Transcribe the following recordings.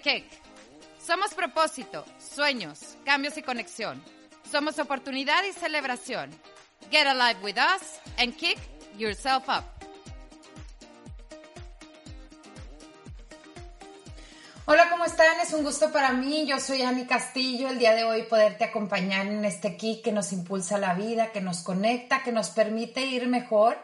Kick. Somos propósito, sueños, cambios y conexión. Somos oportunidad y celebración. Get alive with us and kick yourself up. Hola, ¿cómo están? Es un gusto para mí. Yo soy Ani Castillo. El día de hoy poderte acompañar en este kick que nos impulsa la vida, que nos conecta, que nos permite ir mejor.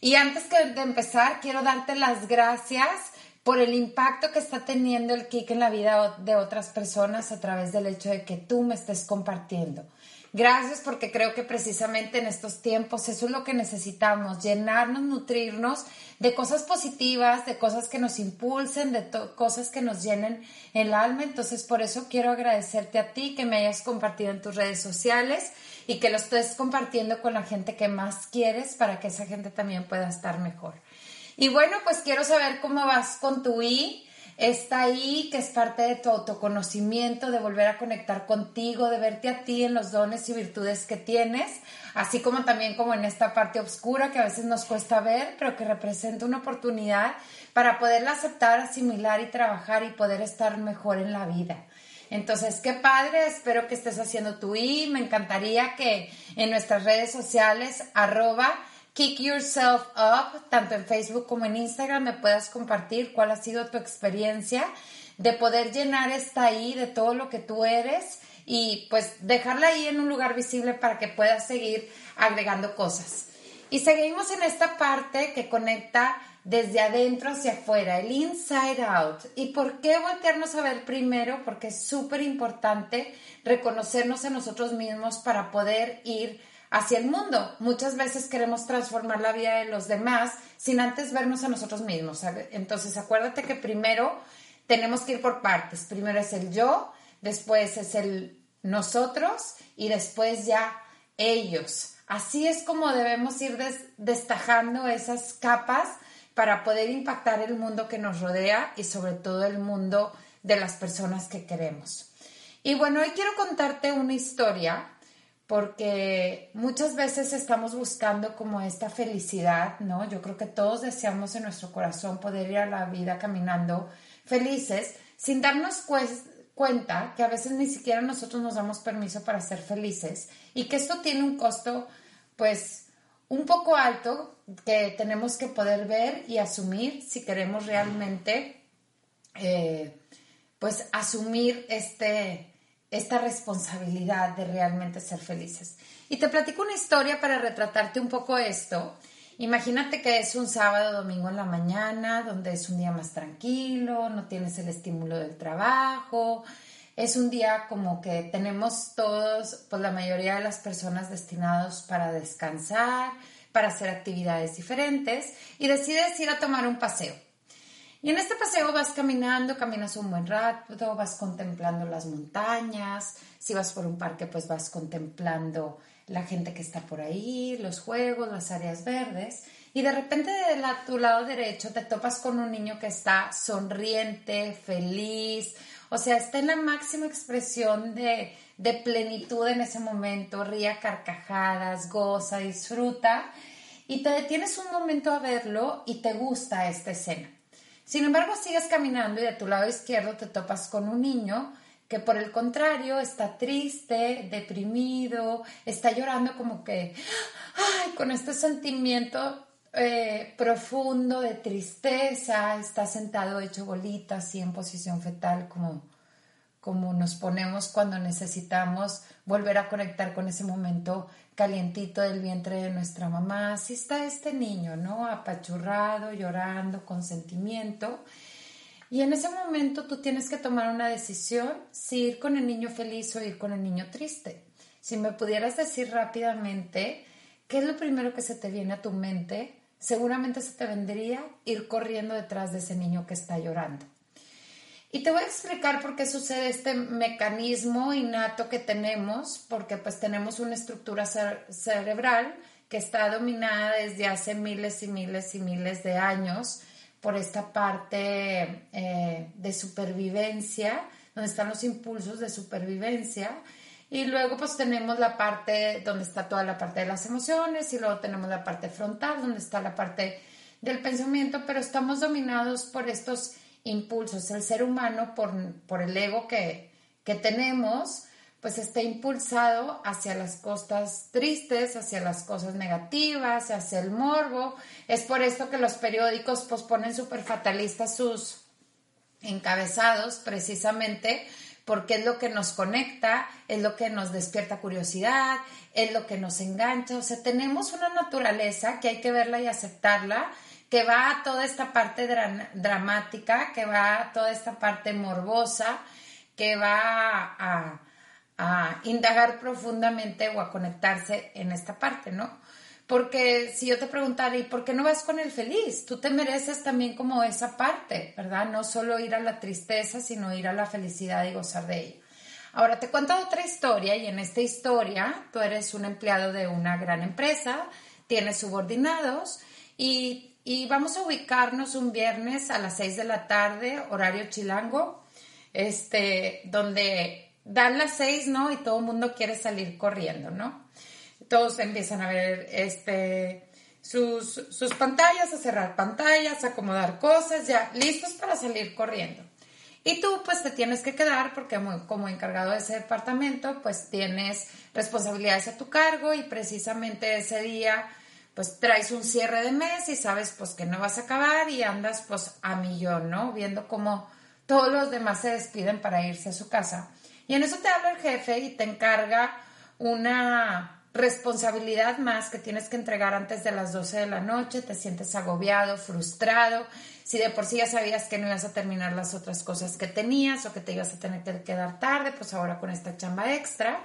Y antes de empezar, quiero darte las gracias por el impacto que está teniendo el kick en la vida de otras personas a través del hecho de que tú me estés compartiendo. Gracias porque creo que precisamente en estos tiempos eso es lo que necesitamos, llenarnos, nutrirnos de cosas positivas, de cosas que nos impulsen, de cosas que nos llenen el alma. Entonces por eso quiero agradecerte a ti que me hayas compartido en tus redes sociales y que lo estés compartiendo con la gente que más quieres para que esa gente también pueda estar mejor. Y bueno, pues quiero saber cómo vas con tu I está ahí, que es parte de tu autoconocimiento, de volver a conectar contigo, de verte a ti en los dones y virtudes que tienes, así como también como en esta parte oscura que a veces nos cuesta ver, pero que representa una oportunidad para poderla aceptar, asimilar y trabajar y poder estar mejor en la vida. Entonces, qué padre, espero que estés haciendo tu I, me encantaría que en nuestras redes sociales, arroba, Kick Yourself Up, tanto en Facebook como en Instagram, me puedas compartir cuál ha sido tu experiencia de poder llenar esta ahí de todo lo que tú eres y pues dejarla ahí en un lugar visible para que puedas seguir agregando cosas. Y seguimos en esta parte que conecta desde adentro hacia afuera, el inside out. ¿Y por qué voltearnos a ver primero? Porque es súper importante reconocernos en nosotros mismos para poder ir hacia el mundo. Muchas veces queremos transformar la vida de los demás sin antes vernos a nosotros mismos. Entonces, acuérdate que primero tenemos que ir por partes. Primero es el yo, después es el nosotros y después ya ellos. Así es como debemos ir destajando esas capas para poder impactar el mundo que nos rodea y sobre todo el mundo de las personas que queremos. Y bueno, hoy quiero contarte una historia porque muchas veces estamos buscando como esta felicidad, ¿no? Yo creo que todos deseamos en nuestro corazón poder ir a la vida caminando felices sin darnos cuenta que a veces ni siquiera nosotros nos damos permiso para ser felices y que esto tiene un costo pues un poco alto que tenemos que poder ver y asumir si queremos realmente eh, pues asumir este esta responsabilidad de realmente ser felices. Y te platico una historia para retratarte un poco esto. Imagínate que es un sábado domingo en la mañana, donde es un día más tranquilo, no tienes el estímulo del trabajo, es un día como que tenemos todos, pues la mayoría de las personas destinados para descansar, para hacer actividades diferentes y decides ir a tomar un paseo. Y en este paseo vas caminando, caminas un buen rato, vas contemplando las montañas, si vas por un parque pues vas contemplando la gente que está por ahí, los juegos, las áreas verdes. Y de repente de tu lado derecho te topas con un niño que está sonriente, feliz, o sea, está en la máxima expresión de, de plenitud en ese momento, ría carcajadas, goza, disfruta. Y te detienes un momento a verlo y te gusta esta escena. Sin embargo, sigues caminando y de tu lado izquierdo te topas con un niño que por el contrario está triste, deprimido, está llorando como que, ay, con este sentimiento eh, profundo de tristeza, está sentado hecho bolita, así en posición fetal, como como nos ponemos cuando necesitamos volver a conectar con ese momento calientito del vientre de nuestra mamá. Así está este niño, ¿no? Apachurrado, llorando, con sentimiento. Y en ese momento tú tienes que tomar una decisión si ir con el niño feliz o ir con el niño triste. Si me pudieras decir rápidamente qué es lo primero que se te viene a tu mente, seguramente se te vendría ir corriendo detrás de ese niño que está llorando. Y te voy a explicar por qué sucede este mecanismo innato que tenemos, porque pues tenemos una estructura cerebral que está dominada desde hace miles y miles y miles de años por esta parte eh, de supervivencia, donde están los impulsos de supervivencia. Y luego pues tenemos la parte donde está toda la parte de las emociones y luego tenemos la parte frontal donde está la parte del pensamiento, pero estamos dominados por estos impulsos. El ser humano, por, por el ego que, que tenemos, pues está impulsado hacia las cosas tristes, hacia las cosas negativas, hacia el morbo. Es por esto que los periódicos pues ponen súper fatalistas sus encabezados, precisamente porque es lo que nos conecta, es lo que nos despierta curiosidad, es lo que nos engancha. O sea, tenemos una naturaleza que hay que verla y aceptarla, que va toda esta parte dramática, que va toda esta parte morbosa, que va a a indagar profundamente o a conectarse en esta parte, ¿no? Porque si yo te preguntara, ¿y por qué no vas con el feliz? Tú te mereces también como esa parte, ¿verdad? No solo ir a la tristeza, sino ir a la felicidad y gozar de ella. Ahora te cuento otra historia y en esta historia tú eres un empleado de una gran empresa, tienes subordinados y, y vamos a ubicarnos un viernes a las 6 de la tarde, horario chilango, este, donde dan las seis, ¿no? Y todo el mundo quiere salir corriendo, ¿no? Todos empiezan a ver este, sus, sus pantallas, a cerrar pantallas, a acomodar cosas, ya listos para salir corriendo. Y tú pues te tienes que quedar porque como encargado de ese departamento pues tienes responsabilidades a tu cargo y precisamente ese día pues traes un cierre de mes y sabes pues que no vas a acabar y andas pues a millón, ¿no? Viendo cómo todos los demás se despiden para irse a su casa. Y en eso te habla el jefe y te encarga una responsabilidad más que tienes que entregar antes de las 12 de la noche, te sientes agobiado, frustrado, si de por sí ya sabías que no ibas a terminar las otras cosas que tenías o que te ibas a tener que quedar tarde, pues ahora con esta chamba extra.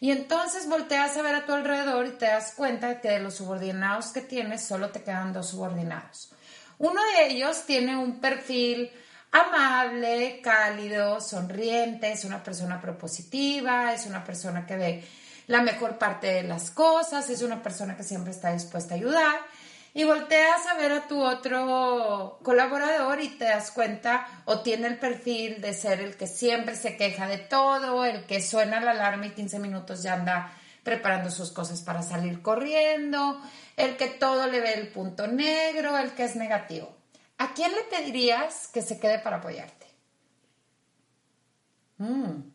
Y entonces volteas a ver a tu alrededor y te das cuenta que de los subordinados que tienes solo te quedan dos subordinados. Uno de ellos tiene un perfil amable, cálido, sonriente, es una persona propositiva, es una persona que ve la mejor parte de las cosas, es una persona que siempre está dispuesta a ayudar. Y volteas a ver a tu otro colaborador y te das cuenta o tiene el perfil de ser el que siempre se queja de todo, el que suena la alarma y 15 minutos ya anda preparando sus cosas para salir corriendo, el que todo le ve el punto negro, el que es negativo. ¿A quién le pedirías que se quede para apoyarte? Mm,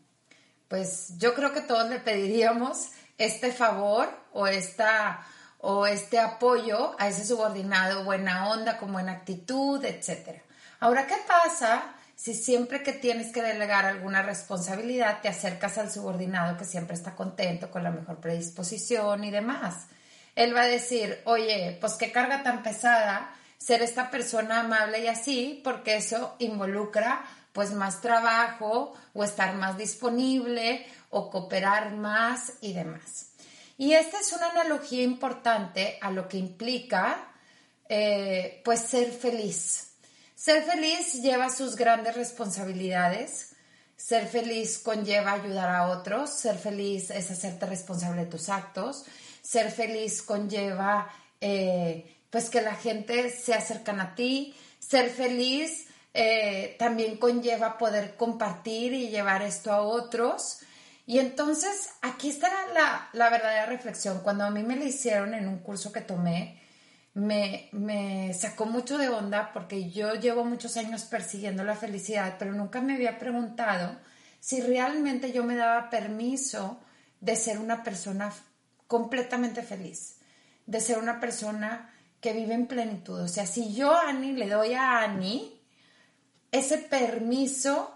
pues yo creo que todos le pediríamos este favor o, esta, o este apoyo a ese subordinado, buena onda, con buena actitud, etc. Ahora, ¿qué pasa si siempre que tienes que delegar alguna responsabilidad te acercas al subordinado que siempre está contento, con la mejor predisposición y demás? Él va a decir, oye, pues qué carga tan pesada ser esta persona amable y así, porque eso involucra pues más trabajo o estar más disponible o cooperar más y demás. Y esta es una analogía importante a lo que implica eh, pues ser feliz. Ser feliz lleva sus grandes responsabilidades. Ser feliz conlleva ayudar a otros. Ser feliz es hacerte responsable de tus actos. Ser feliz conlleva eh, pues que la gente se acercan a ti, ser feliz eh, también conlleva poder compartir y llevar esto a otros. Y entonces aquí está la, la verdadera reflexión. Cuando a mí me la hicieron en un curso que tomé, me, me, sacó mucho de onda porque yo llevo muchos años persiguiendo la felicidad, pero nunca me había preguntado si realmente yo me daba permiso de ser una persona completamente feliz, de ser una persona que vive en plenitud. O sea, si yo, Ani, le doy a Ani ese permiso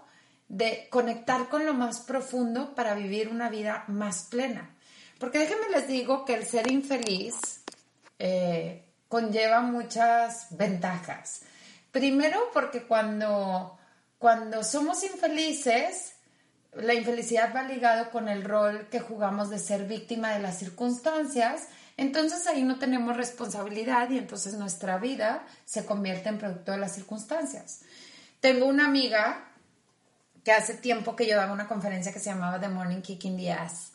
de conectar con lo más profundo para vivir una vida más plena. Porque déjenme les digo que el ser infeliz eh, conlleva muchas ventajas. Primero porque cuando, cuando somos infelices, la infelicidad va ligado con el rol que jugamos de ser víctima de las circunstancias entonces ahí no tenemos responsabilidad y entonces nuestra vida se convierte en producto de las circunstancias. Tengo una amiga que hace tiempo que yo daba una conferencia que se llamaba The Morning Kicking the Ass.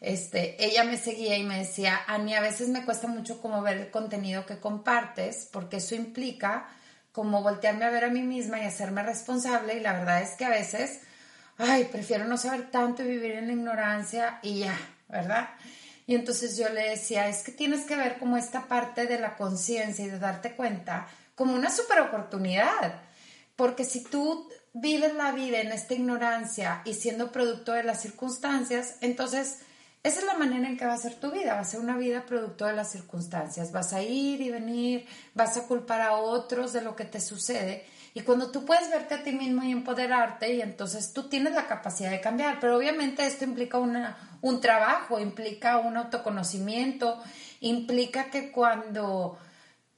Este, ella me seguía y me decía, Ani, a veces me cuesta mucho como ver el contenido que compartes, porque eso implica como voltearme a ver a mí misma y hacerme responsable, y la verdad es que a veces, ay, prefiero no saber tanto y vivir en la ignorancia y ya, ¿verdad? Y entonces yo le decía, es que tienes que ver como esta parte de la conciencia y de darte cuenta como una super oportunidad. Porque si tú vives la vida en esta ignorancia y siendo producto de las circunstancias, entonces esa es la manera en que va a ser tu vida, va a ser una vida producto de las circunstancias. Vas a ir y venir, vas a culpar a otros de lo que te sucede. Y cuando tú puedes verte a ti mismo y empoderarte, y entonces tú tienes la capacidad de cambiar. Pero obviamente esto implica una, un trabajo, implica un autoconocimiento, implica que cuando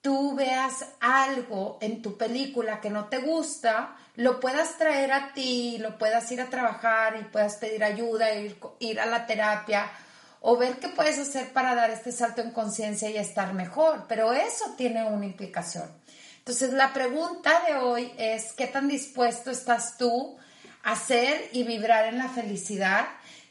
tú veas algo en tu película que no te gusta, lo puedas traer a ti, lo puedas ir a trabajar y puedas pedir ayuda, ir, ir a la terapia o ver qué puedes hacer para dar este salto en conciencia y estar mejor. Pero eso tiene una implicación. Entonces la pregunta de hoy es, ¿qué tan dispuesto estás tú a hacer y vibrar en la felicidad?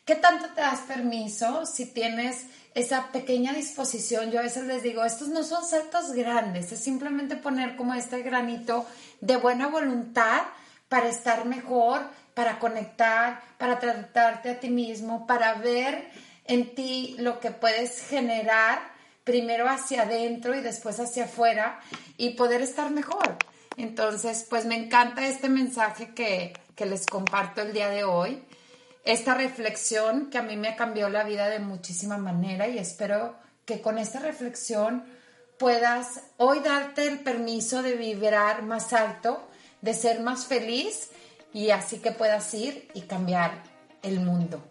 ¿Qué tanto te das permiso si tienes esa pequeña disposición? Yo a veces les digo, estos no son saltos grandes, es simplemente poner como este granito de buena voluntad para estar mejor, para conectar, para tratarte a ti mismo, para ver en ti lo que puedes generar primero hacia adentro y después hacia afuera y poder estar mejor. Entonces, pues me encanta este mensaje que, que les comparto el día de hoy esta reflexión que a mí me cambió la vida de muchísima manera y espero que con esta reflexión puedas hoy darte el permiso de vibrar más alto, de ser más feliz y así que puedas ir y cambiar el mundo.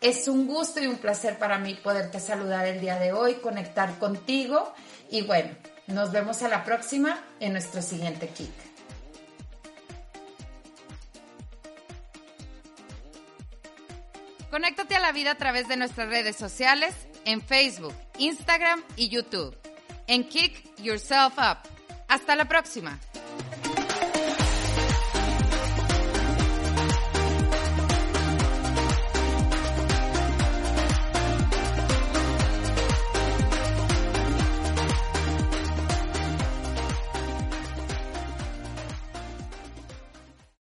Es un gusto y un placer para mí poderte saludar el día de hoy, conectar contigo y bueno, nos vemos a la próxima en nuestro siguiente Kick. Conéctate a la vida a través de nuestras redes sociales en Facebook, Instagram y YouTube. En Kick Yourself Up. Hasta la próxima.